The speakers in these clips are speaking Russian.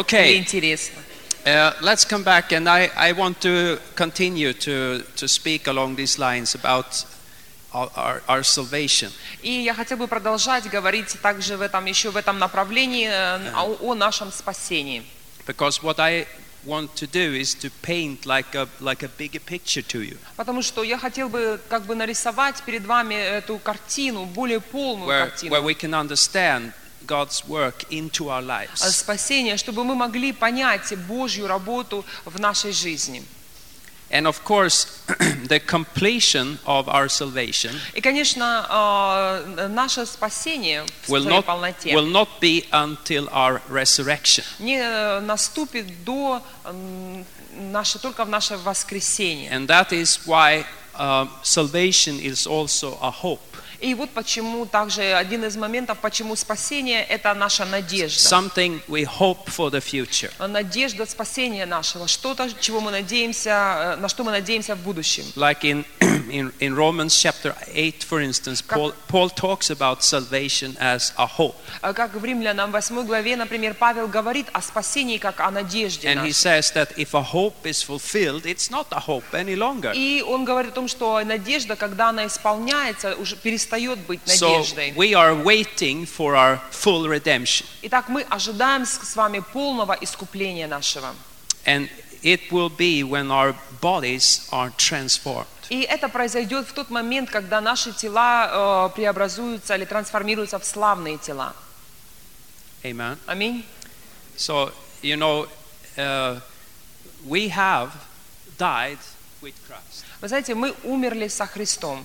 Okay. или интересно. Uh, let's come back, and I, I want to continue to, to speak along these lines about our, our, our salvation. И я хотел бы продолжать говорить также в этом, еще в этом направлении э, о, о нашем спасении. Because what I want to do is to paint like a, like a bigger picture to you, Потому что я хотел бы как бы нарисовать перед вами эту картину, более полную where, картину. where we can understand God's work into our э, lives. спасения, чтобы мы могли понять Божью работу в нашей жизни. And of course, the completion of our salvation И, конечно, э, наше спасение в will своей not, полноте will not be until our resurrection. не э, наступит до наше, только в наше воскресенье. And that is why um, salvation is also a hope. И вот почему также один из моментов, почему спасение – это наша надежда. Something we hope for the future. Надежда спасения нашего, что-то, чего мы надеемся, э, на что мы надеемся в будущем. Like in, in, in Romans chapter 8, for instance, Paul, Paul talks about salvation as a hope. А Как в Римлянам 8 главе, например, Павел говорит о спасении как о надежде And he says that if a hope is fulfilled, it's not a hope any longer. И он говорит о том, что надежда, когда она исполняется, уже перестает быть So надеждой. we are waiting for our full redemption. Итак, мы ожидаем с с вами полного искупления нашего. And it will be when our bodies are transformed. И это произойдет в тот момент, когда наши тела э, преобразуются или трансформируются в славные тела. Amen. Аминь. So, you know, uh, we have died with Christ. Вы знаете, мы умерли со Христом.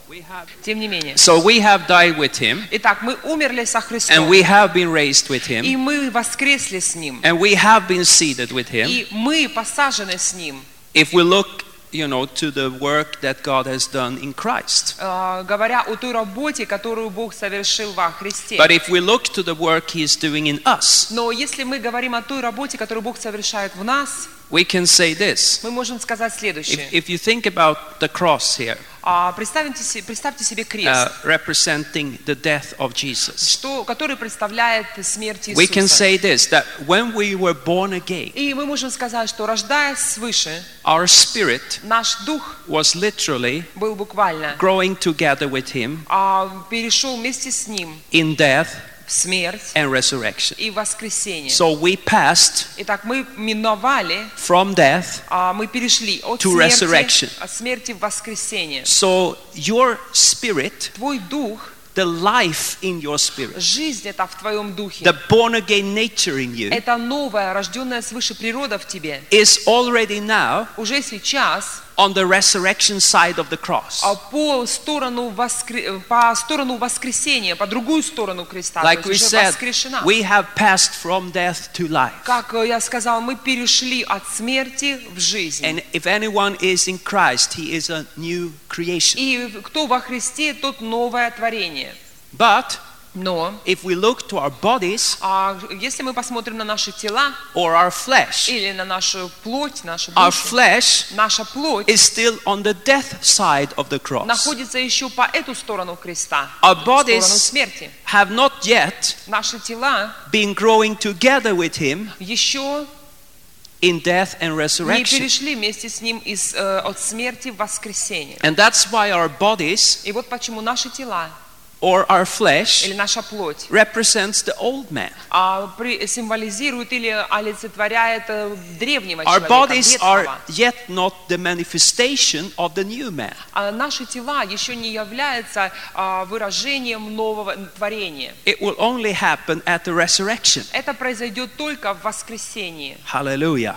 Тем не менее. So we have died with Him, Итак, мы умерли со and Христом. we have been raised with Him, И мы воскресли с Ним. and we have been seated with Him. И мы посажены с Ним. If we look, you know, to the work that God has done in Christ. Э, говоря о той работе, которую Бог совершил во Христе. But if we look to the work He's doing in us, Но если мы говорим о той работе, которую Бог совершает в нас, we can say this. мы можем сказать If, следующее. if you think about the cross here, А, Представьте, се- представьте себе uh, крест, representing the death of Jesus, что, который представляет смерть we can Иисуса. say this that when we were born again, И мы можем сказать, что рождаясь свыше, our spirit наш дух was literally был буквально, growing together with Him а, перешел вместе с Ним in death в смерть and resurrection. и воскресение. So we passed Итак, мы миновали, from death. а, мы перешли от To смерти, resurrection. от смерти в воскресение. So your spirit, Твой дух, the life in your spirit, жизнь это в твоем духе. the born again nature in you, Это новая, рожденная свыше природа в тебе. is already now Уже сейчас on the resurrection side of the cross. а по сторону, воскре- по сторону воскресения, по другую сторону креста, Like we said, we have passed from death to life. Как я сказал, мы перешли от смерти в жизнь. And if anyone is in Christ, he is a new creation. И кто во Христе, тот новое творение. But Но if we look to our bodies а если мы посмотрим на наши тела or our flesh, или на нашу плоть, нашу our душу, flesh наша плоть is still on the death side of the cross. находится еще по эту сторону креста, Our в сторону bodies смерти. have not yet Наши тела been growing together with him еще in death and не resurrection. перешли вместе с ним из, э, от смерти в воскресение. And that's why our bodies И вот почему наши тела or our flesh или наша плоть represents the old man. а, при- символизирует или олицетворяет э, древнего Our человека, bodies are ветхого. yet not the manifestation of the new man. А наши тела еще не являются а, выражением нового творения. It will only happen at the resurrection. Это произойдет только в воскресении. Hallelujah.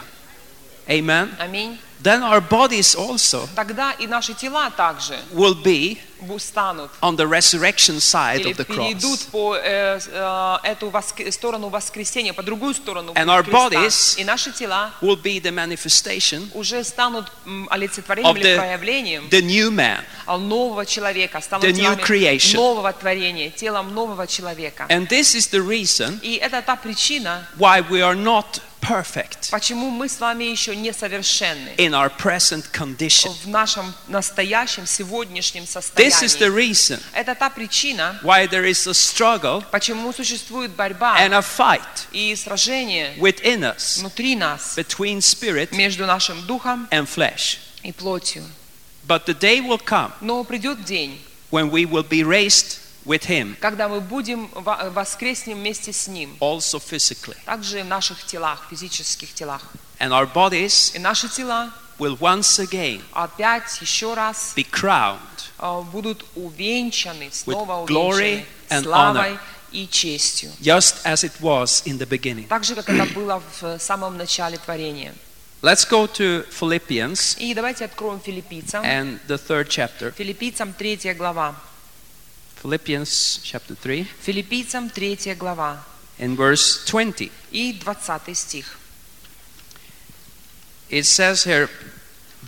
Amen. Аминь. Then our bodies also Тогда и наши тела также will be бу- станут on the resurrection side of the перейдут cross. по э, э, эту воск- сторону воскресения, по другую сторону And our bodies И наши тела Will be the manifestation уже станут олицетворением of или the, проявлением the new man. а, нового человека, станут the new creation. нового творения, телом нового человека. And this is the reason И это та причина, why we are not perfect Почему мы с вами еще несовершенны in our present condition. в нашем настоящем, сегодняшнем This is the состоянии? reason Это та причина, why there is a struggle почему существует борьба and a fight и сражение within us внутри нас between spirit между нашим духом and flesh. и плотью. But the day will come Но придет день, when we will be raised with Him, когда мы будем во- воскреснем вместе с Ним, also physically. также и в наших телах, физических телах. And our bodies И наши тела will once again опять, еще раз be crowned э, будут увенчаны, снова увенчаны славой и честью. just as it was in the beginning. Так же, как это было в самом начале творения. Let's go to Philippians И давайте откроем филиппийцам. and the third chapter. Филиппийцам 3 глава. Philippians chapter 3 Филиппийцам 3 глава. in verse 20. И 20 стих. It says here,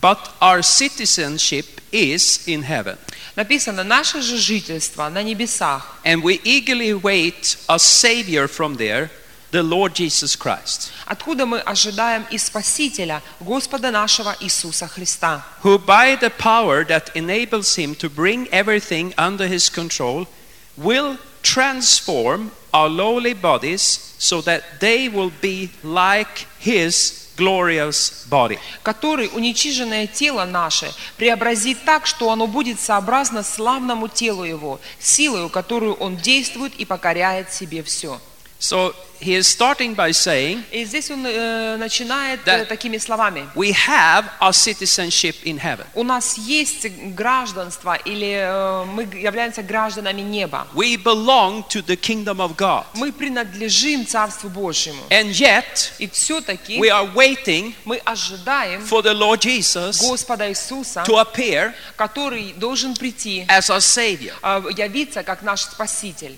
But our citizenship is in heaven, Написано, наше же жительство на небесах, and we eagerly wait a Savior from there, the Lord Jesus Christ, откуда мы ожидаем и Спасителя, Господа нашего Иисуса Христа, who by the power that enables him to bring everything under his control will transform our lowly bodies so that they will be like his glorious body. который уничиженное тело наше преобразит так, что оно будет сообразно славному телу Его, силою, которую Он действует и покоряет себе все. So he is starting by saying, И здесь он э, начинает э, Да. такими словами. We have our citizenship in heaven. У нас есть гражданство, или э, мы являемся гражданами неба. We belong to the kingdom of God. Мы принадлежим Царству Божьему. And yet, И все-таки we are waiting мы ожидаем for the Lord Jesus Господа Иисуса, to appear который должен прийти, as our Savior. э, явиться как наш Спаситель.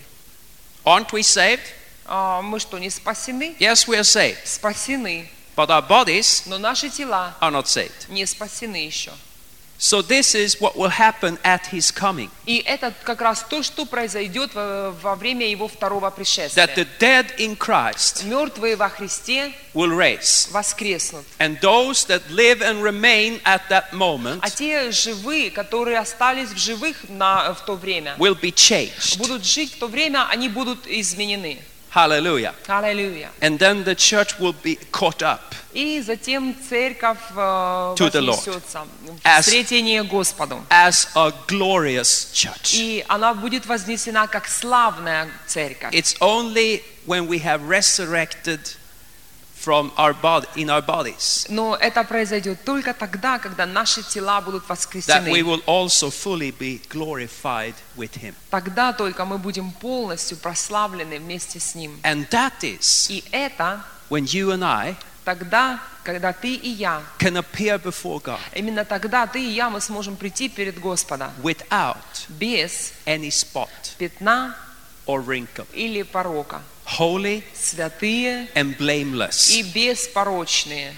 Aren't we saved? А Мы что, не спасены? Yes, we are saved. Спасены. But our bodies Но наши тела are not saved. не спасены еще. So, this is what will happen at His coming И это как раз то, что произойдет во, время Его второго that пришествия. the dead in Christ Мертвые во Христе will raise. воскреснут. And those that live and remain at that moment А те живые, которые остались в живых на, в то время, will be changed. будут жить в то время, они будут изменены. Hallelujah. Аллилуйя. And then the church will be caught up И затем церковь э, To the Lord. вознесется в As- встретение Господу. as a glorious church. И она будет вознесена как славная церковь. It's only when we have resurrected from our body in our bodies Но это произойдет только тогда, когда наши тела будут that we воскресены. will also fully be glorified with him. Тогда только мы будем полностью прославлены вместе с Ним. And that is И это when you and I тогда, когда ты и я, can appear before God именно тогда ты и я, мы сможем прийти перед Господа without без any spot пятна or wrinkle, или порока, holy святые and blameless. и беспорочные.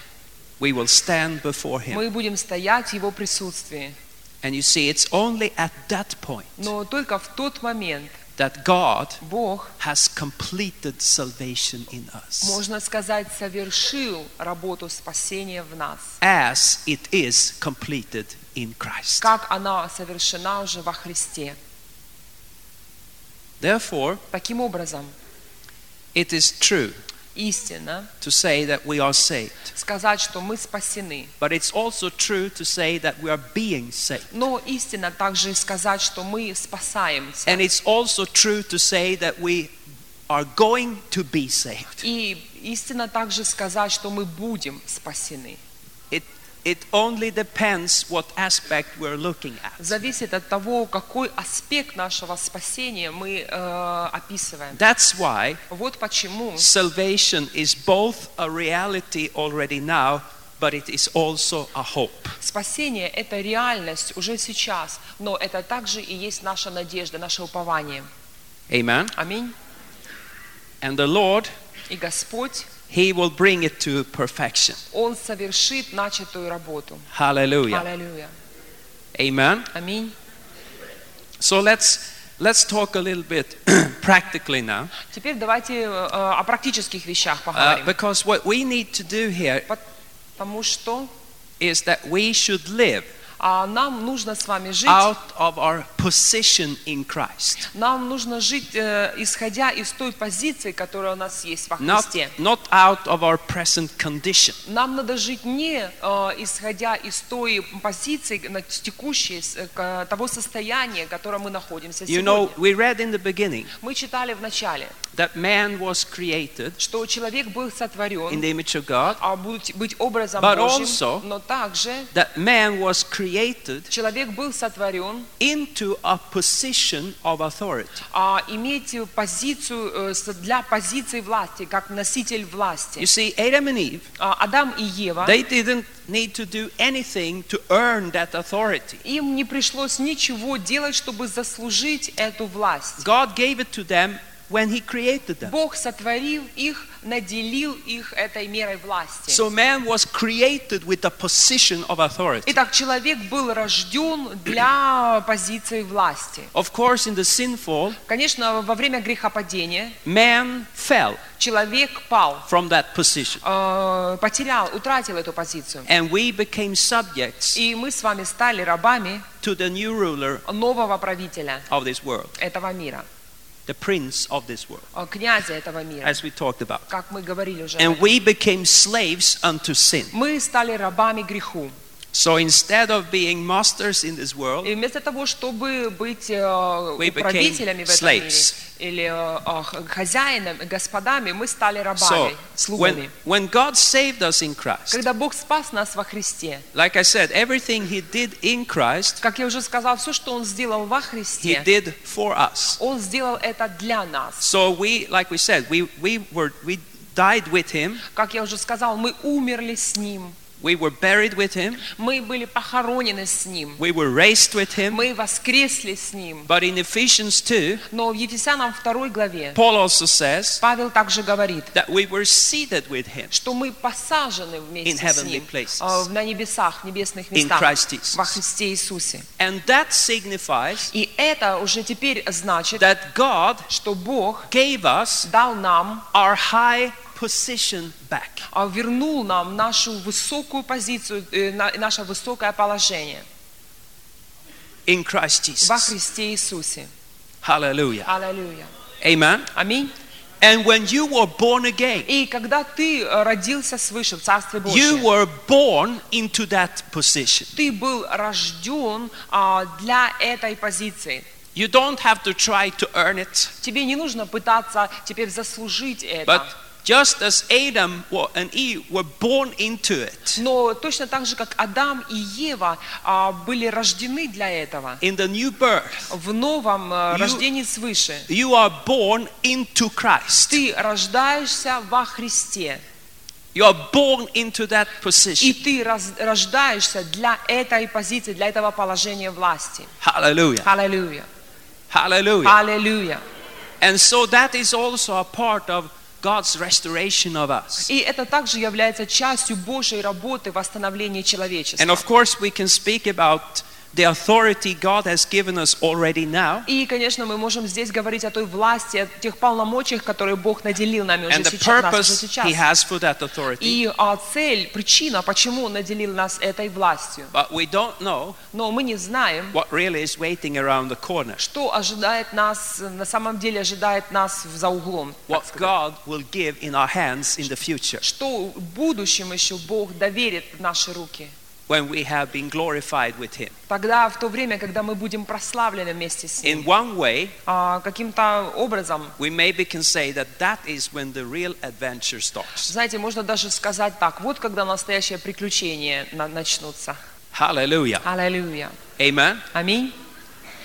We will stand before him. Мы будем стоять в Его присутствии. And you see, it's only at that point Но только в тот момент that God Бог, has completed salvation in us, можно сказать, совершил работу спасения в нас, as it is completed in Christ. как она совершена уже во Христе. Therefore, Таким образом, it is true истинно to say that we are saved, сказать, что мы спасены. but it's also true to say that we are being saved. Но истинно также и сказать, что мы спасаемся. And it's also true to say that we are going to be saved. И истинно также сказать, что мы будем спасены. It, it only depends what aspect we're looking at. Зависит от того, какой аспект нашего спасения мы э, описываем. That's why Вот почему salvation is both a reality already now, but it is also a hope. спасение – это реальность уже сейчас, но это также и есть наша надежда, наше упование. Amen. Аминь. And the Lord, И Господь, He will bring it to perfection. Он совершит начатую работу. Hallelujah. Аллилуйя. Amen. Аминь. So let's let's talk a little bit practically now, Теперь давайте э, о практических вещах uh, поговорим. because what we need to do here Потому что is that we should live а, нам нужно с вами жить, out of our position in Christ. нам нужно жить, э, исходя из той позиции, которая у нас есть во Not, Христе. not out of our present condition. Нам надо жить не э, исходя из той позиции, на- текущей, э, того состояния, в котором мы находимся You know, сегодня. we read in the beginning Мы читали в начале, that man was created что человек был in сотворен, the image of God, а быть, образом But Божьим, also- но также that man was created человек был сотворен into a position of authority. а, иметь позицию э, для позиции власти, как носитель власти. You see, Adam and Eve, А, Адам и Ева, they didn't need to do anything to earn that authority. им не пришлось ничего делать, чтобы заслужить эту власть. God gave it to them when He created them. Бог сотворил их, наделил их этой мерой власти. So man was created with a position of authority. Итак, человек был рожден для позиции власти. Of course, in the sinful, Конечно, во время грехопадения man fell человек пал, from that position. э, потерял, утратил эту позицию. And we became subjects И мы с вами стали рабами to the new ruler нового правителя of this world, этого мира, the prince of this world. As we talked about. And we became slaves unto sin. So instead of being masters in this world, И вместо того, чтобы быть э, We became правителями в этом slaves. мире или э, э, х- хозяинами, господами, мы стали so рабами, слугами. when, when God saved us in Christ, Когда Бог спас нас во Христе, like I said, everything He did in Christ, как я уже сказал, все, что Он сделал во He Христе, did for us. Он сделал это для нас. So we, like we said, we, we were we died with Him, Как я уже сказал, мы умерли с Ним, we were buried with Him, мы были похоронены с Ним, we were raised with Him. мы воскресли с Ним. But in Ephesians 2, Но в Ефесянам 2 главе Paul also says Павел также говорит, that we were seated with Him что мы посажены In вместе с heavenly Ним places. э, на небесах, в небесных in местах Christ Jesus. во Христе Иисусе. And that signifies И это уже теперь значит, that God что Бог gave us дал нам, our high position back. а, вернул нам нашу высокую позицию, э, на- наше высокое положение in Christ во Jesus. Христе Иисусе. Hallelujah. Аллилуйя. Amen. Аминь. And when you were born again, И когда ты э, родился свыше в Царстве you Божьем, were born into that position. ты был рожден а, для этой позиции. You don't have to try to earn it, Тебе не нужно пытаться теперь заслужить это. but just as Adam wa- and Eve were born into it Но точно так же, как Адам и Ева а, были рождены для этого, in the new birth, в новом э, You- рождении свыше, you are born into Christ. ты рождаешься во Христе. You are born into that И position. ты раз- рождаешься для этой позиции, для этого положения власти. Hallelujah. Аллилуйя. Hallelujah. Аллилуйя. And so that is also a part of God's restoration of us. И это также является частью Божьей работы восстановления человечества. And of course, we can speak about the authority God has given us already now. И, конечно, мы можем здесь говорить о той власти, о тех полномочиях, которые Бог наделил нами уже сейчас. нас уже сейчас. He has for that authority. И а, цель, причина, почему Он наделил нас этой властью. But we don't know Но мы не знаем, what really is waiting around the corner. что ожидает нас, на самом деле ожидает нас за углом. What. God will give in our hands in the future Что в будущем еще Бог доверит в наши руки. When we have been glorified with Him. Тогда, в то время, когда мы будем прославлены вместе с In Ним, one way, а, каким-то образом, we maybe can say that that is when the real adventure starts. знаете, можно даже сказать так, вот когда настоящее приключение на- начнутся. Hallelujah. Аллилуйя. Amen. Аминь.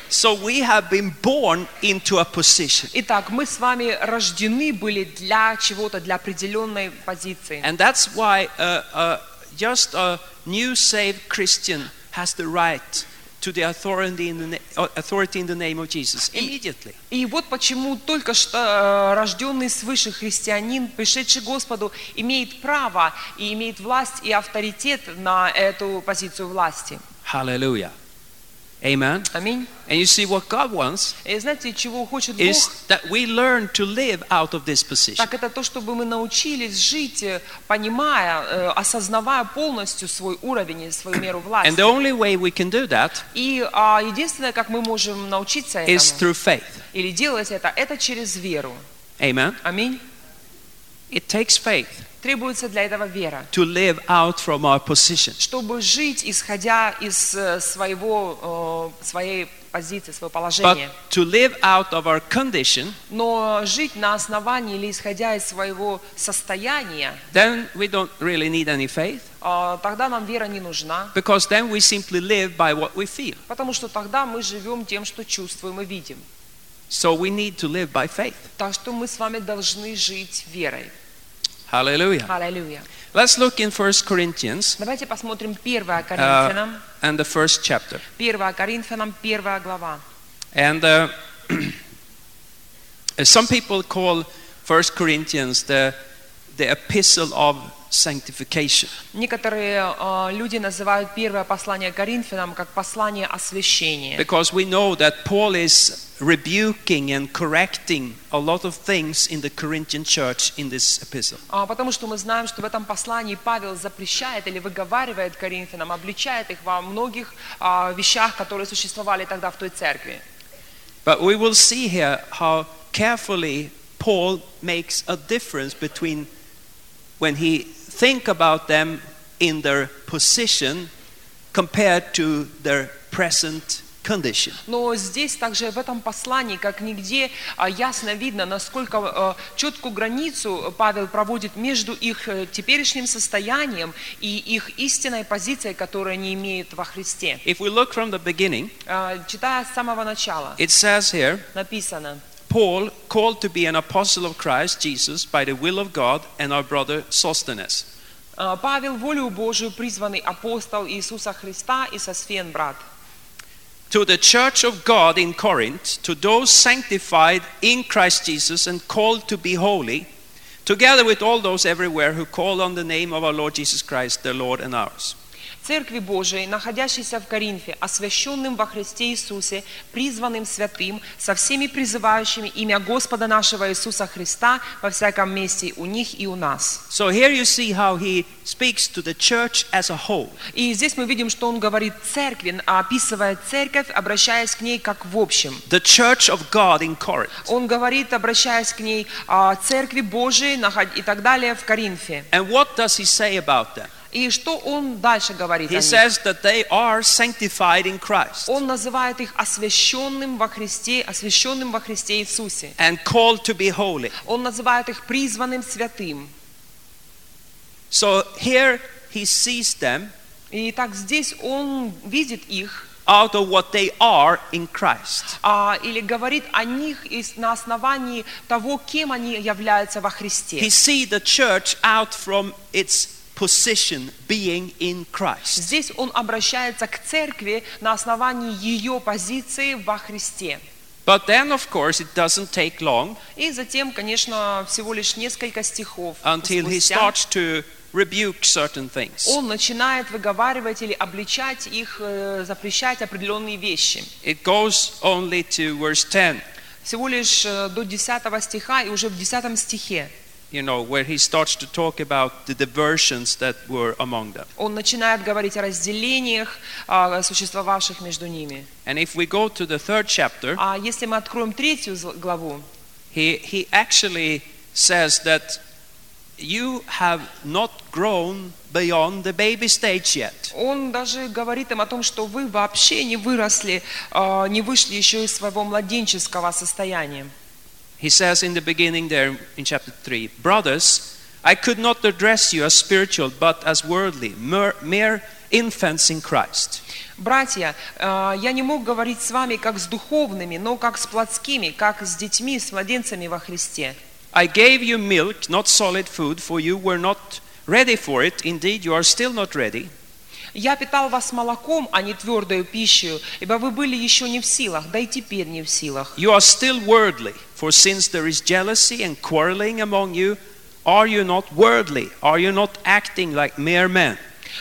So we have been born into a position. Итак, мы с вами рождены были для чего-то, для определенной позиции. And that's why uh, uh, just a new saved Christian has the right to the authority in the, authority in the name of Jesus immediately. И вот почему только что э, рожденный свыше христианин, пришедший к Господу, имеет право и имеет власть и авторитет на эту позицию власти. Hallelujah. Amen. Аминь. And you see what God wants И знаете, чего хочет is Бог? that we learn to live out of this position. Так это то, чтобы мы научились жить, э, понимая, э, осознавая полностью свой уровень и свою меру And власти. the only way we can do that И а, единственное, как мы можем научиться is этому through faith. или делать это, это через веру. Amen. Аминь. It takes faith Требуется для этого вера, to live out from our position. чтобы жить, исходя из э, своего, э, своей позиции, своего But положения. to live out of our condition, Но жить на основании или исходя из своего состояния, then we don't really need any faith а, тогда нам вера не нужна, because then we simply live by what we feel. потому что тогда мы живем тем, что чувствуем и видим. So we need to live by faith. Так что мы с вами должны жить верой. Hallelujah. Аллилуйя. Let's look in 1 Corinthians Давайте посмотрим 1 uh, Коринфянам, and the first chapter. 1 Коринфянам, 1 глава. And uh, some people call 1 Corinthians the, the epistle of sanctification. Некоторые э, люди называют первое послание Коринфянам как послание освящения. Because we know that Paul is rebuking and correcting a lot of things in the Corinthian church in this epistle. А, Потому что мы знаем, что в этом послании Павел запрещает или выговаривает Коринфянам, обличает их во многих а, вещах, которые существовали тогда в той церкви. But we will see here how carefully Paul makes a difference between when he think about them in their position compared to their present condition. Но здесь также в этом послании, как нигде, а, ясно видно, насколько а, четкую границу Павел проводит между их э, теперешним состоянием и их истинной позицией, которую они имеют во Христе. If we look from the beginning, А, Читая с самого начала, it says here, написано, Paul, called to be an apostle of Christ Jesus by the will of God, and our brother Sosthenes. а, Павел, волю Божию, призванный апостол Иисуса Христа и Сосфен, брат. To the church of God in Corinth, to those sanctified in Christ Jesus and called to be holy, together with all those everywhere who call on the name of our Lord Jesus Christ, their Lord and ours. Церкви Божией, находящейся в Коринфе, освященным во Христе Иисусе, призванным святым, со всеми призывающими имя Господа нашего Иисуса Христа во всяком месте у них и у нас. So here you see how he speaks to the church as a whole. И здесь мы видим, что он говорит церкви, описывая церковь, обращаясь к ней как в общем. The church of God in Corinth. Он говорит, обращаясь к ней, а, церкви Божией и так далее в Коринфе. And what does he say about them? И что он дальше говорит о He них? says that they are sanctified in Christ Он называет их освященным во Христе, освященным во Христе Иисусе. and called to be holy. Он называет их призванным святым. So here he sees them И так здесь он видит их, out of what they are in Christ. а, или говорит о них из- на основании того, кем они являются во He Христе. see the church out from its position being in Christ. Здесь он обращается к церкви на основании ее позиции во Христе. But then, of course, it doesn't take long И затем, конечно, всего лишь несколько стихов until he starts to rebuke certain things. он начинает выговаривать или обличать их, э, запрещать определенные вещи. It goes only to verse 10, Всего лишь э, до 10 стиха, и уже в 10 стихе you know, where he starts to talk about the diversions that were among them. он начинает говорить о разделениях, а, существовавших между ними. And if we go to the third chapter, А если мы откроем третью зл- главу, he, he actually says that you have not grown beyond the baby stage yet. он даже говорит им о том, что вы вообще не выросли, а, не вышли еще из своего младенческого состояния. He says in the beginning there in chapter 3 Brothers, I could not address you as spiritual, but as worldly, mere, mere infants in Christ. Братья, а, я не мог говорить с вами как с духовными, но как с плотскими, как с детьми, с младенцами во Христе. I gave you milk, not solid food, for you were not ready for it. Indeed, you are still not ready. Я питал вас молоком, а не твердою пищей, ибо вы были еще не в силах, да и теперь не в силах. You are still worldly, for since there is jealousy and quarreling among you, are you not worldly? Are you not acting like mere men?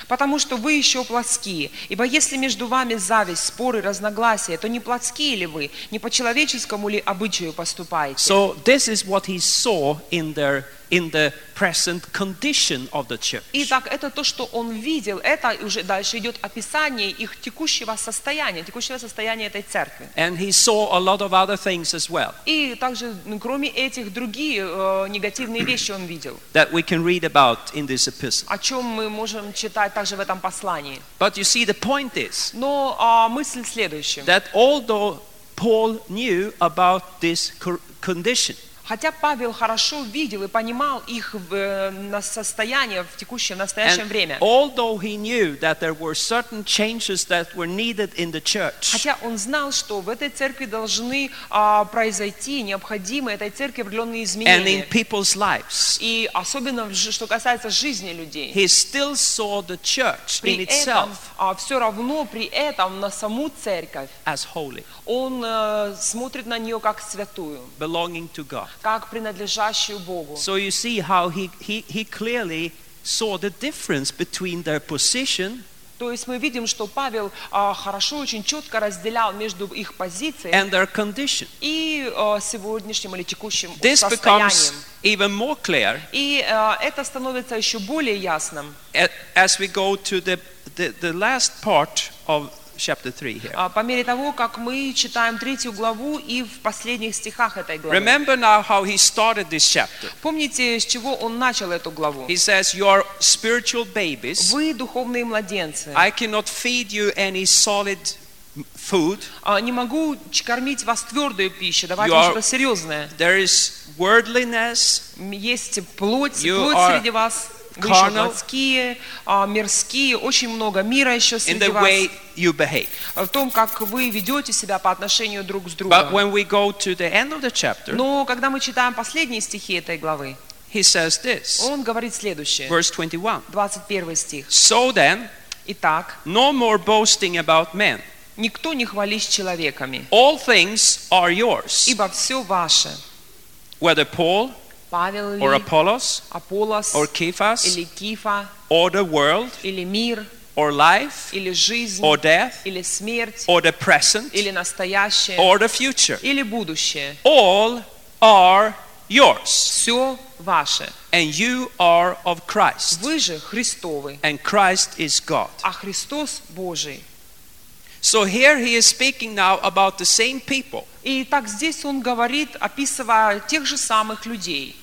Потому что вы еще плотские. Ибо если между вами зависть, споры, разногласия, то не плотские ли вы, не по человеческому ли обычаю поступаете? So this is what he saw in their in the present condition of the church. Итак, это то, что он видел, это уже дальше идет описание их текущего состояния, текущего состояния этой церкви. And he saw a lot of other things as well И также, ну, кроме этих, другие э, негативные вещи он видел, that we can read about in this epistle. о чем мы можем читать также в этом послании. But you see, the point is Но а, мысль следующая. that although Paul knew about this condition, Хотя Павел хорошо видел и понимал их э, состояние в настоящее and время, хотя он знал, что в этой церкви должны а, произойти необходимые этой церкви определенные изменения, и особенно, что касается жизни людей. При этом, itself все равно при этом на саму церковь он э, смотрит на нее как святую, belonging to God. как принадлежащую Богу. So you see how he, he, he clearly saw the difference between their position То есть мы видим, что Павел а, хорошо, очень четко разделял между их позицией and their condition. и э, сегодняшним или текущим This состоянием. even more clear И э, это становится еще более ясным as we go to the, the, the last part of chapter 3 here. а, по мере того, как мы читаем третью главу и в последних стихах этой главы. Remember now how he started this chapter. Помните, с чего он начал эту главу? He says, You are spiritual babies. Вы духовные младенцы. I cannot feed you any solid food. А, Не могу кормить вас твердую пищу, You are- что-то серьезное. There is worldliness, Есть плоть, плоть среди вас. Плотские, а, мирские, очень много мира еще среди вас. you behave. В том, как вы ведете себя по отношению друг с But другом. when we go to the end of the chapter, Но когда мы читаем последние стихи этой главы, he says this, он говорит следующее. verse 21. 21 стих. So then, Итак, no more boasting about men. никто не хвались человеками, All things are yours, ибо все ваше. whether Paul Павел or ли, Apollos Аполлос, or Cephas или Кифа, or the world или мир, or life или жизнь, or death или смерть, or the present или настоящее, or the future. или будущее. All are yours, Все ваше. and you are of Christ, Вы же Христовы, and Christ is God. а Христос Божий. So here he is speaking now about the same people. И так здесь он говорит, описывая тех же самых людей.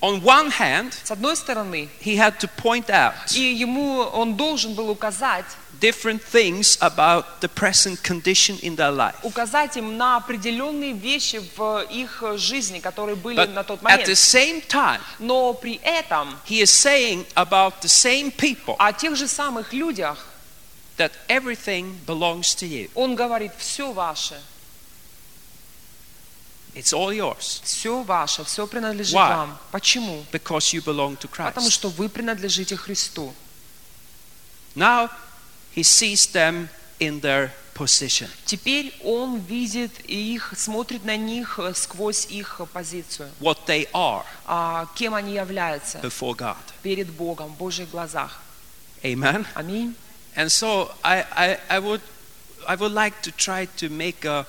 On one hand, С одной стороны, he had to point out и ему он должен был указать, different things about the present condition in their life. указать им на определенные вещи в их жизни, которые были But на тот at the момент. same time, Но при этом he is saying about the same people о тех же самых людях that everything belongs to you. он говорит, все ваше, It's all yours все ваше, все принадлежит Why? вам. Почему? because you belong to Потому Christ. что вы принадлежите Христу. Now he sees them in their position. Теперь он видит их, смотрит на них э, сквозь их позицию, what they are а, кем они являются before God. перед Богом в Божьих глазах. Amen. Аминь. And so I, I, I would I would like to try to make a,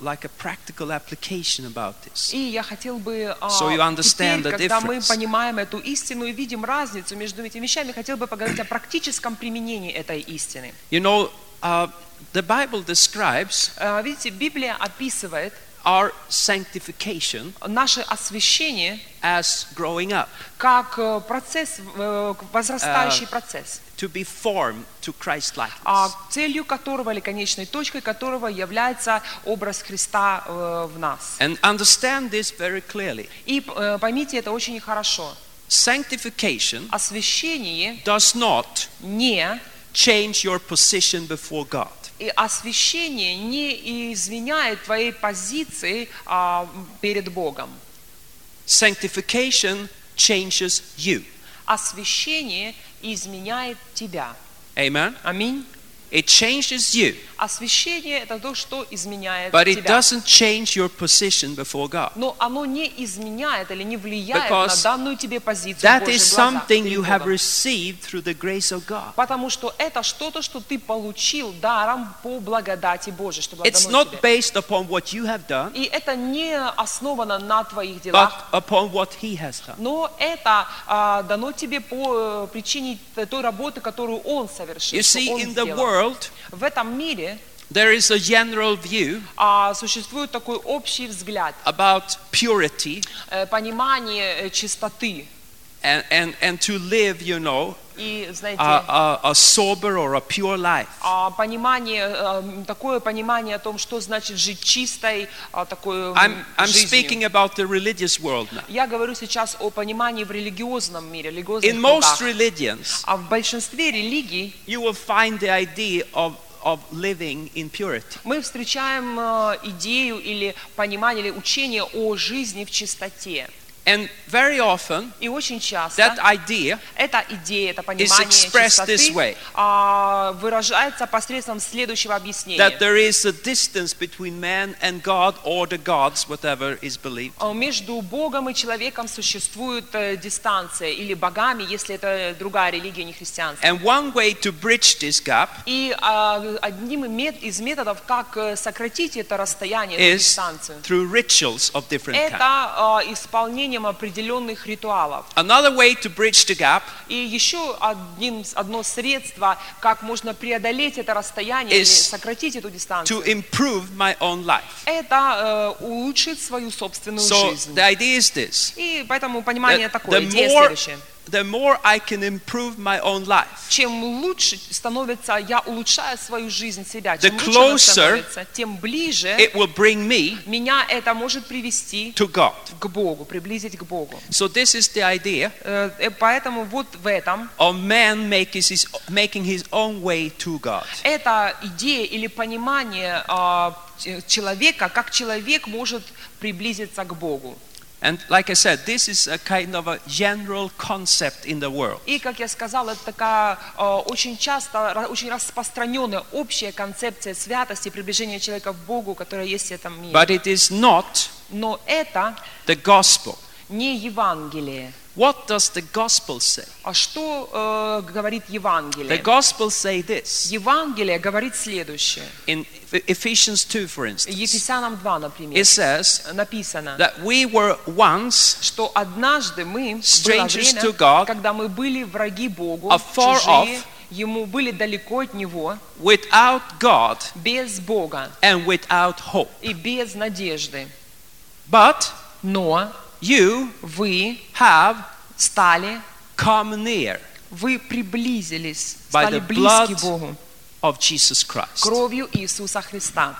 like a practical application about this. И я хотел бы, а, So you understand теперь, the когда мы difference. понимаем эту истину и видим разницу между этими вещами, хотел бы поговорить о практическом применении этой истины. You know, uh, the Bible describes А, Видите, Библия описывает our sanctification наше освящение as growing up, как э, процесс, э, возрастающий процесс, to be formed to Christ а likeness. целью которого или конечной точкой которого является образ Христа э, в нас. And understand this very clearly. И э, поймите это очень хорошо. Sanctification Освящение does not не change your position before God. и освящение не изменяет твоей позиции а, перед Богом. Sanctification changes you. Освящение изменяет тебя. Amen. Аминь. It changes you, Освящение – это то, что изменяет but it тебя. doesn't change your position before God. Но оно не изменяет или не влияет Because на данную тебе позицию That is something you have received through the grace of God. Потому что это что-то, что ты получил даром по благодати Божьей, что It's not based upon what you have done, И это не основано на твоих but делах, upon what He has done. но это а, дано тебе по э, причине той работы, которую Он совершил, You see, in the сделал. World, В этом мире there is a general view а, существует такой общий взгляд, about purity э, понимание э, чистоты. And, and, and to live, you know, И, знаете, a, a, a sober or a pure life. а, понимание, э, такое понимание о том, что значит жить чистой, а, такой м, I'm, I'm жизнью. speaking about the religious world now. Я говорю сейчас о понимании в религиозном мире, религиозных In most religions, А в большинстве религий you will find the idea of, of living in purity. мы встречаем э, идею или понимание, или учение о жизни в чистоте. And very often, И очень часто that idea эта идея, это понимание expressed this чистоты way. а, выражается посредством следующего объяснения. that there is a distance between man and God or the gods, whatever is believed. Между Богом и человеком существует э, дистанция, или богами, если это другая религия, не христианство. And one way to bridge this gap И а, одним из методов, как э, сократить это расстояние, эту is дистанцию, through rituals of different это kinds. а, исполнением определенных ритуалов. Another way to bridge the gap И еще одним, одно средство, как можно преодолеть это расстояние, или сократить эту to дистанцию, improve my own life. это э, улучшить свою собственную So жизнь. the idea is this И поэтому понимание that такое, the идея more, следующая. The more I can improve my own life, Чем лучше становится, я улучшаю свою жизнь себя, The чем она closer тем ближе it will bring me меня это может привести to God. к Богу, приблизить к Богу. So this is the idea Э, э, Поэтому вот в этом of man making his, making his own way to God. это идея или понимание а, человека, как человек может приблизиться к Богу. And like I said, this is a kind of a general concept in the world. И, как я сказала, это такая а, очень часто, ра- очень распространенная общая концепция святости, приближения человека к Богу, которая есть в этом мире. But it is not Но это the gospel. Не Евангелие. What does the gospel say? А что э, говорит The Евангелие? gospel say this Евангелие говорит следующее. in Ephesians 2, for instance. Ефесянам 2, например, It says написано, that we were once что однажды мы, Strangers время, to God, когда мы были враги Богу, afar чужие, off, Ему были далеко от Него, without God без Бога and without hope. и без надежды. But Но you вы have стали, come near вы приблизились, By стали the близки blood Богу of Jesus Christ. кровью Иисуса Христа.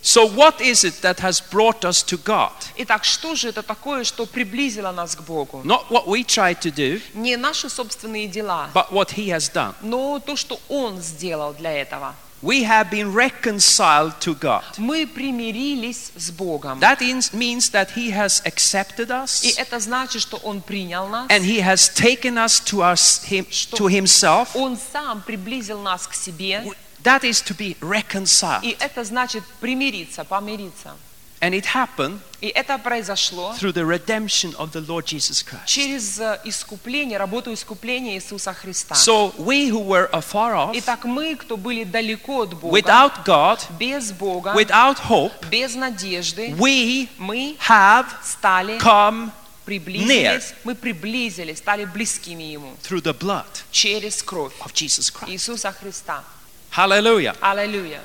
So, what is it that has brought us to God? Итак, что же это такое, что приблизило нас к Богу? Not what we try to do, Не наши собственные дела, but what He has done. но то, что Он сделал для этого. We have been reconciled to God. Мы примирились с Богом. That is- means that He has accepted us И это значит, что Он принял нас, and He has taken us to, us, him, to Himself. Он сам приблизил нас к себе, That is to be reconciled. и это значит примириться, помириться. And it happened И это произошло through the redemption of the Lord Jesus Christ. через э, искупление, работу искупления Иисуса Христа. So, we who were afar off, Итак, мы, кто были далеко от Бога, without God, без Бога, without hope, без надежды, we мы have стали, come приблизились, мы приблизились, стали близкими Ему through the blood через кровь of Jesus Christ. Иисуса Христа. Hallelujah. Аллилуйя.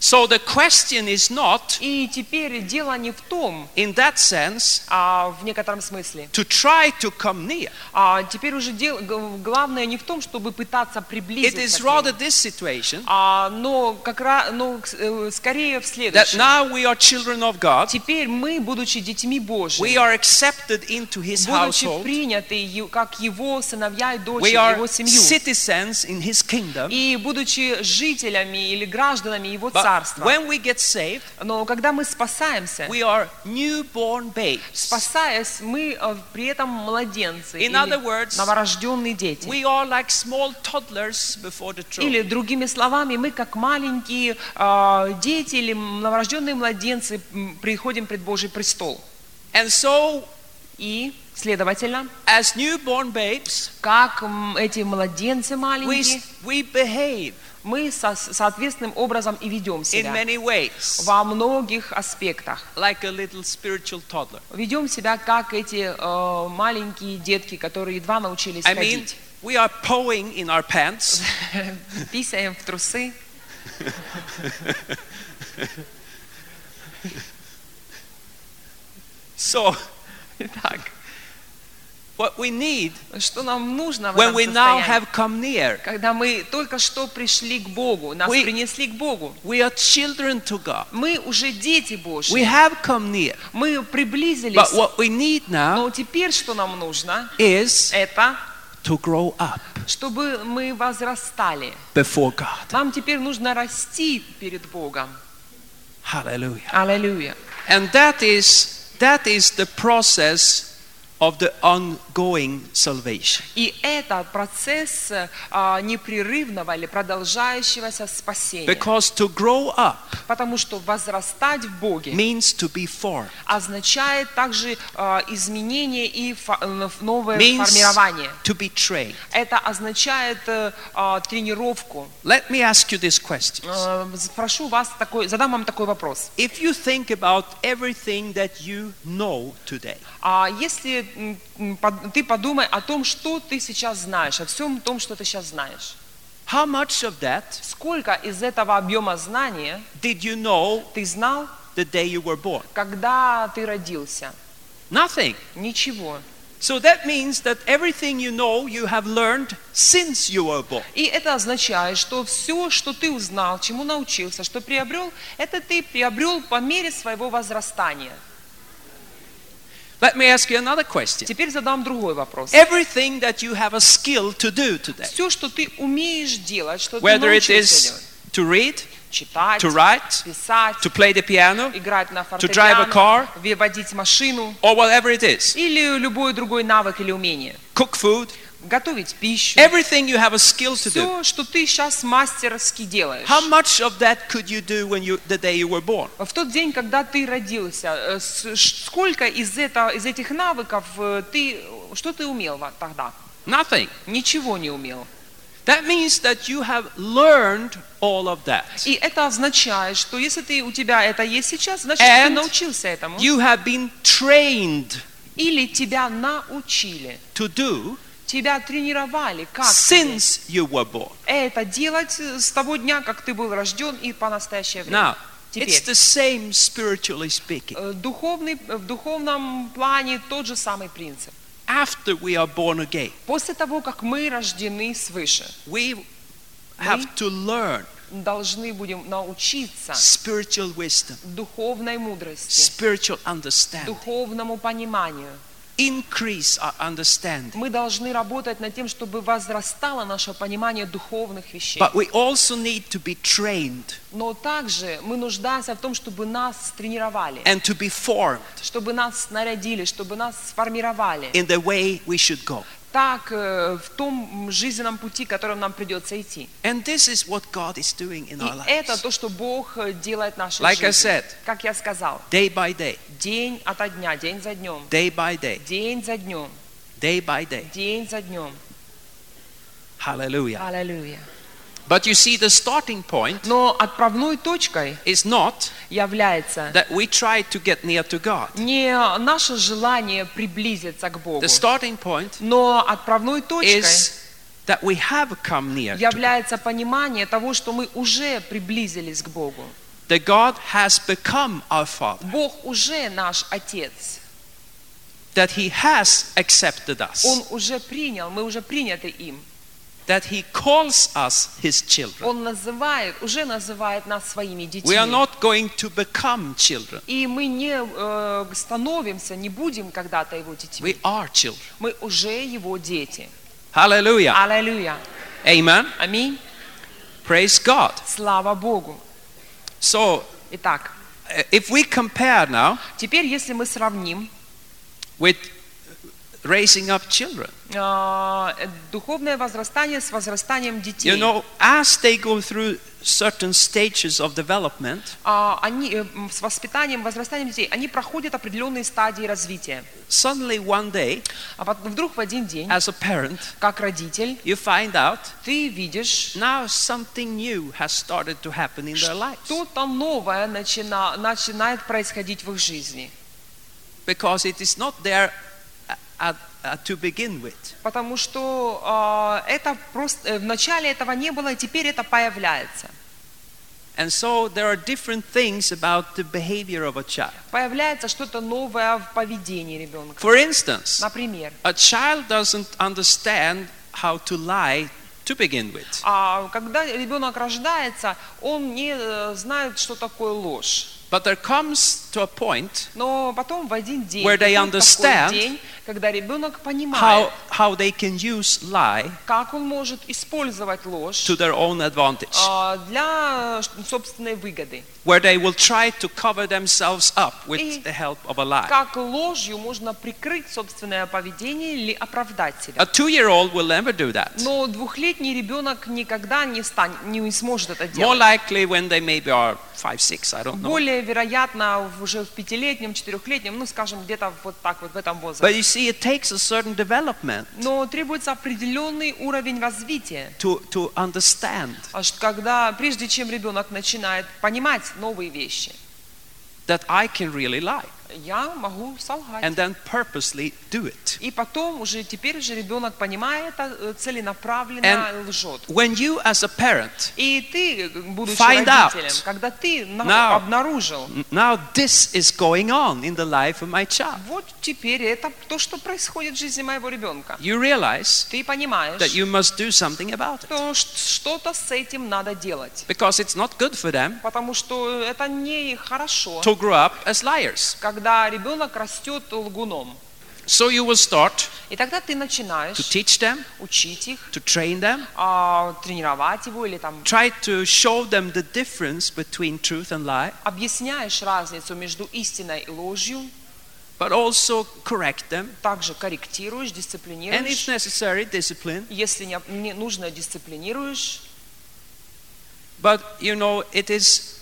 So the question is not, И теперь дело не в том, in that sense, а в некотором смысле, to try to come near. а теперь уже дел- главное не в том, чтобы пытаться It приблизиться is к Нему, rather this situation а, но как но э, скорее в that следующем. now we are children of God, Теперь мы, будучи детьми we Божьими, are accepted into His будучи household, приняты как Его сыновья и we дочери, are в Его семью, citizens in His kingdom, и будучи жителями или гражданами Его but царства. when we get saved, Но когда мы спасаемся, we are newborn babes. спасаясь, мы э, при этом младенцы In other words, новорожденные дети. We are like small toddlers before the throne. Или другими словами, мы как маленькие э, дети или новорожденные младенцы приходим пред Божий престол. And so, И, следовательно, as newborn babes, как эти младенцы we, маленькие, we behave мы со- соответственным образом и ведем себя ways во многих аспектах. like. Ведем себя как эти э, маленькие детки, которые едва научились I mean, ходить. we are pawing in our pants, Писаем в трусы. so Так, what we need что нам нужно в when этом we now состоянии? have come near, Когда мы только что пришли к Богу, нас We- принесли к Богу. we are children to God. Мы уже дети Божьи. We have come near. Мы приблизились. But what we need now Но теперь что нам нужно? is Это, to grow up чтобы мы возрастали. before God. Нам теперь нужно расти перед Богом. Hallelujah. Аллилуйя. And that is that is the process of the ongoing salvation. И это процесс а, непрерывного или продолжающегося спасения. Because to grow up Потому что возрастать в Боге means to be formed. означает также а, изменение и фо- э, новое Means формирование. to be trained. Это означает э, а, тренировку. Let me ask you this question. Спрошу вас такой, задам вам такой вопрос. If you think about everything that you know today, А если под- ты подумай о том, что ты сейчас знаешь, о всем том, что ты сейчас знаешь. how much of that Сколько из этого объема знания did you know ты знал, the day you were born? когда ты родился? Nothing. Ничего. So that means that everything you know you have learned since you were born. И это означает, что все, что ты узнал, чему научился, что приобрел, это ты приобрел по мере своего возрастания. Let me ask you another question. Теперь задам другой вопрос. Everything that you have a skill to do today, Все, что ты умеешь делать, что ты whether it научился делать, is to read, читать, to write, писать, to play the piano, играть на drive a car, фортепиано, ве- водить машину or whatever it is, или любой другой навык или умение. cook food, Готовить пищу. everything you have a skill to do. Все, что ты сейчас мастерски делаешь. How much of that could you do when you the day you were born? В тот день, когда ты родился, э, сколько из, этого, из этих навыков э, ты, что ты умел тогда? Nothing. Ничего не умел. That means that you have learned all of that. И это означает, что если ты, у тебя это есть сейчас, значит, ты And научился этому. You have been trained Или тебя научили, to do тебя тренировали, как since you were born. это делать э, с того дня, как ты был рожден и по настоящее время. Now, Теперь. it's the same spiritually speaking. Э, Духовный, э, в духовном плане тот же самый принцип. After we are born again, После того, как мы рождены свыше, we have to learn должны будем научиться spiritual wisdom, духовной мудрости, spiritual understanding, духовному пониманию. Increase our understanding. Мы должны работать над тем, чтобы возрастало наше понимание духовных вещей. But we also need to be trained Но также мы нуждаемся в том, чтобы нас тренировали, and to be formed чтобы нас снарядили, чтобы нас сформировали in the way we should go. Так э, в том жизненном пути, которым нам придется идти. And this is what God is doing in И our это lives. то, что Бог э, делает в нашей Like I жизни. said. Как я сказал, Day by day, день ото дня, день за днем, day by day, день за днем, day by day. день за днем. Hallelujah. Аллилуйя. But you see, the starting point Но отправной точкой is not является that we try to get near to God. не наше желание приблизиться к Богу, The starting point но отправной точкой is that we have come near является понимание того, что мы уже приблизились к Богу. That God has become our Father. Бог уже наш Отец. That He has accepted us. Он уже принял, мы уже приняты им. That He calls us His children. Он называет, уже называет нас своими детьми. We are not going to become children. И мы не э, становимся, не будем когда-то его детьми. We are children. Мы уже его дети. Hallelujah. Аллилуйя. Amen. Аминь. Praise God. Слава Богу. So, Итак, uh, if we compare now теперь если мы сравним with raising up children, а, э, духовное возрастание с возрастанием детей, you know, as they go through certain stages of development, а, они э, с воспитанием, возрастанием детей, они проходят определенные стадии развития. suddenly one day, А вдруг в один день, as a parent, как родитель, you find out ты видишь, now something new has started to happen in their lives. что-то новое начина- начинает происходить в их жизни. Because it is not there at, at, to begin with. Потому что а, это просто э, вначале этого не было, и теперь это появляется. And so there are different things about the behavior of a child. Появляется что-то новое в поведении ребенка. For instance, Например, a child doesn't understand how to lie to begin with. а когда ребенок рождается, он не э, знает, что такое ложь. But there comes to a point Но потом в один день, Where they understand день, когда ребенок how, понимает, how they can use lie как он может использовать ложь to their own advantage. а, для собственной выгоды. Where they will try to cover themselves up with И the help of a lie. Как ложью можно прикрыть собственное поведение или оправдать себя. A two-year-old will never do that. Но двухлетний ребенок никогда не, стань, не сможет это More делать. likely when they maybe are five, six, I don't know. Более вероятно уже в пятилетнем, четырехлетнем, ну скажем, где-то вот так вот в этом But возрасте. you see, it takes a certain development Но требуется определенный уровень развития. to, to understand Аж когда, прежде чем ребенок начинает понимать новые вещи, that I can really lie Я могу солгать. and then purposely do it. И потом уже, теперь уже ребенок понимает, это э, целенаправленно And лжет. when you as a parent, И ты, будучи Find out. родителем, когда ты на- Now. обнаружил, now this is going on in the life of my child, вот теперь это то, что происходит в жизни моего ребенка. you realize Ты понимаешь, that you must do something about it что ш- что-то с этим надо делать. because it's not good for them Потому что это не хорошо, to grow up as liars. когда ребенок растет лгуном. So you will start И тогда ты to начинаешь teach them, учить их, to train them, а, тренировать его или там try to show them the difference between truth and lie, объясняешь разницу между истиной и ложью, but also correct them, также корректируешь, and if дисциплинируешь. necessary, discipline. Если не, не нужно, дисциплинируешь. But you know, it is,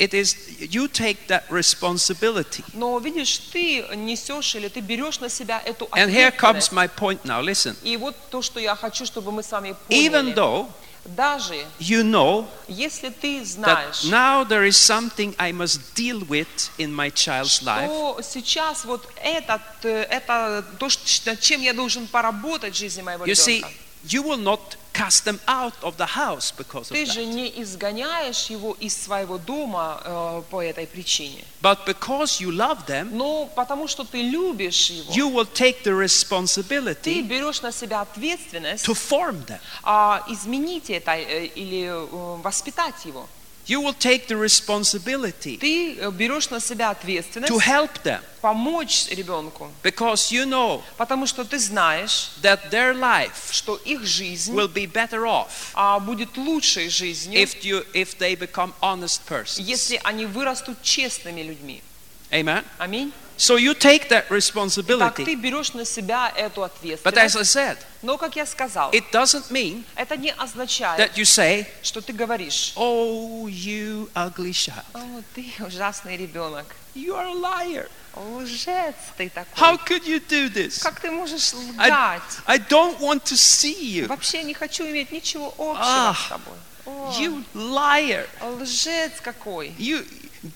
it is you take that responsibility. Но видишь, ты несешь или ты берешь на себя эту And here comes ответственность. my point now. Listen, И вот то, что я хочу, чтобы мы с вами even поняли. though Даже you know если ты that знаешь, now there is something I must deal with in my child's life, что сейчас вот этот, э, это то, над чем я должен поработать в жизни моего you see, ребенка. you will not cast them out of the house because of Ты же не изгоняешь его из своего дома э, по этой причине. But because you love them, Но потому что ты любишь его, you will take the ты responsibility берешь на себя ответственность to form them. а, изменить это э, или э, воспитать его. You will take the responsibility Ты э, берешь на себя ответственность to help them помочь ребенку, because you know потому что ты знаешь, that their life что их жизнь will be better off а, будет лучшей жизнью, if you if they become honest persons. если они вырастут честными людьми. Amen. Аминь. So you take that Так responsibility. ты берешь на себя эту But as I ответственность. said, Но, как я сказал, it doesn't mean это не означает, that you say, что ты говоришь, "Oh, you ugly child. «О, ты ужасный ребенок, You are a liar. лжец ты How такой. could you do this? Как ты можешь I, лгать? I don't want to see you. Вообще не хочу иметь ничего общего Ah, с тобой. О, You liar. лжец какой. You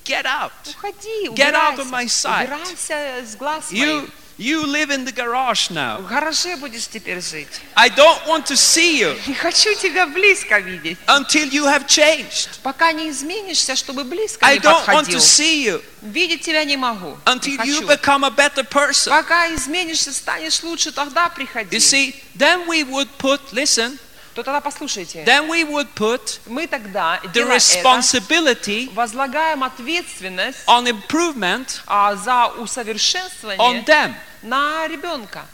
get out. Уходи, Get out убирайся. of my sight. Убирайся с глаз You моих. you live in the garage В now. гараже будешь теперь жить. I don't want to see you Не хочу тебя близко видеть. until you have changed. Пока не изменишься, чтобы близко I не don't want подходил. to see you Видеть тебя не могу. Не until you хочу. become a better person. Пока изменишься, станешь лучше, тогда приходи. You see, then we would put, listen, То тогда послушайте. then we would put Мы тогда, the responsibility возлагаем ответственность on improvement а, за on усовершенствование them. на ребенка.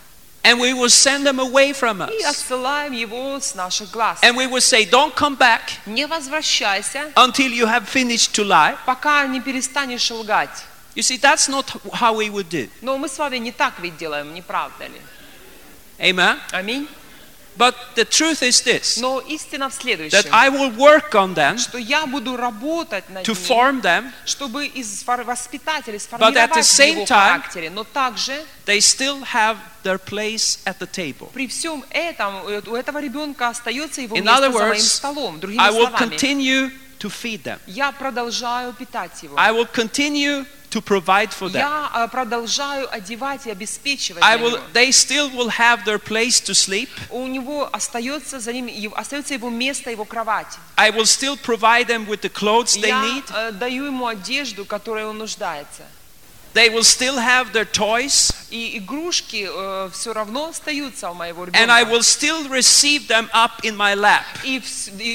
And we will send them away from и us. отсылаем его с наших глаз. And we will say, Don't come back Не возвращайся, until you have finished to lie. пока не перестанешь лгать. You see, that's not how we would do. Но мы с вами не так ведь делаем, не правда ли? Amen. Аминь. But the truth is this Но истина в that следующем, I will work on them что я буду работать над to ним, form them, чтобы из фор- воспитать или at the сформировать в same его time- характере, но также they still have their place at the table. при всем этом э, у этого ребенка остается его In место other за моим words, столом. Другими I will словами, continue to feed them. я продолжаю питать его. I will continue to provide for them. Я э, продолжаю одевать и обеспечивать I will, they still will have their place to sleep. У него остается за ним остается его место, его кровать. I will still provide them with the clothes they Я need. э, даю ему одежду, которой он нуждается. They will still have their toys. И игрушки все равно остаются у моего And I ребенка. will still receive them up in my lap. И,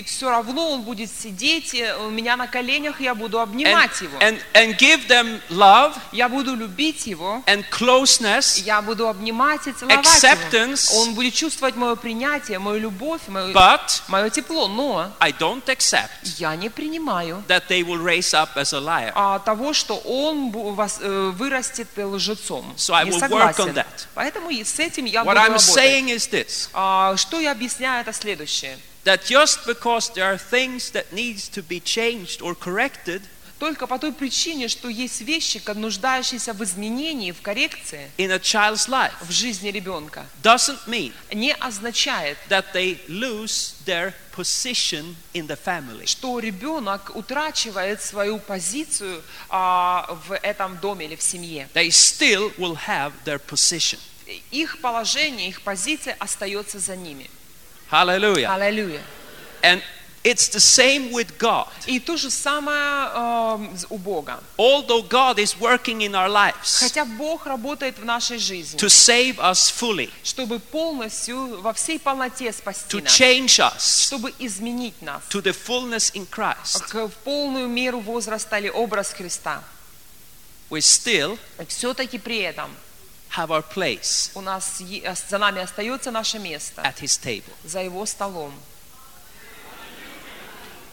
все равно он будет сидеть э, у меня на коленях, и я буду And, обнимать его. and, and give them love Я буду любить его, and closeness. я буду обнимать и целовать Acceptance. его. Он будет чувствовать мое принятие, мою любовь, мое, But мое тепло. Но I don't accept я не принимаю that they will raise up as a liar. а, того, что он вас- э, вырастет лжецом. So I will work on that. Поэтому с этим я What буду I'm работать. saying is this А, что я объясняю, это следующее. that just because there are things that needs to be changed or corrected Только по той причине, что есть вещи, нуждающиеся в изменении, в коррекции in a child's life в жизни ребенка, doesn't mean не означает, that they lose their position in the family. что ребенок утрачивает свою позицию а, в этом доме или в семье. They still will have their position. Их положение, их позиция остается за ними. Hallelujah. Аллилуйя. And it's the same with God. И то же самое э, у Бога. Although God is working in our lives Хотя Бог работает в нашей жизни, to save us fully, чтобы полностью, во всей полноте спасти to нас, change us чтобы изменить нас to the fullness in Christ, к- полную меру возраста или образ Христа. we still Все-таки при этом have our place у нас е- за нами остается наше место at His table. за Его столом.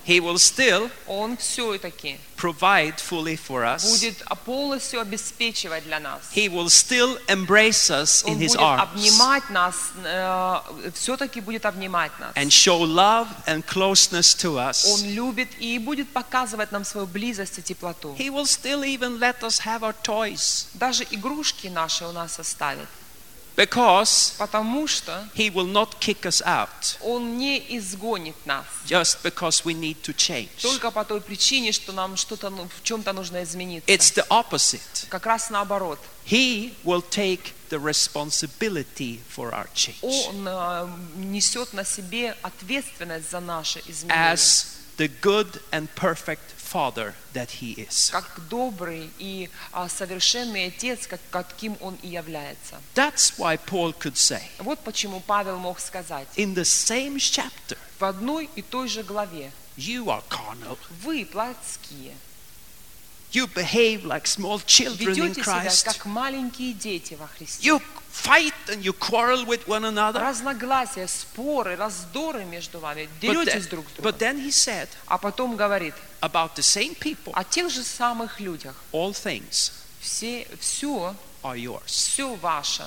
He will still Он все-таки provide fully for us. будет полностью обеспечивать для нас. He will still embrace us in Он His будет arms обнимать нас, все-таки будет обнимать нас. and show love and closeness to us. Он любит и будет показывать нам свою близость и теплоту. He will still even let us have our toys Даже игрушки наши у нас оставит. Because Потому что He will not kick us out Он не изгонит нас. just because we need to change. Только по той причине, что нам что-то ну, в чем-то нужно измениться. It's the opposite. Как раз наоборот. He will take the responsibility for our change Он э, несет на себе ответственность за наши изменения. as the good and perfect Father that He is. Как добрый и а, совершенный Отец, как, каким Он и является. That's why Paul could say Вот почему Павел мог сказать in the same chapter, в одной и той же главе. You are carnal. Вы плотские. You behave like small children in Ведете себя, Christ. как маленькие дети во Христе. You fight and you quarrel with one another. Разногласия, споры, раздоры между вами. But Деретесь then, друг с but другом. then he said А потом говорит about the same people, о тех же самых людях. all things Все, все, are yours. все ваше.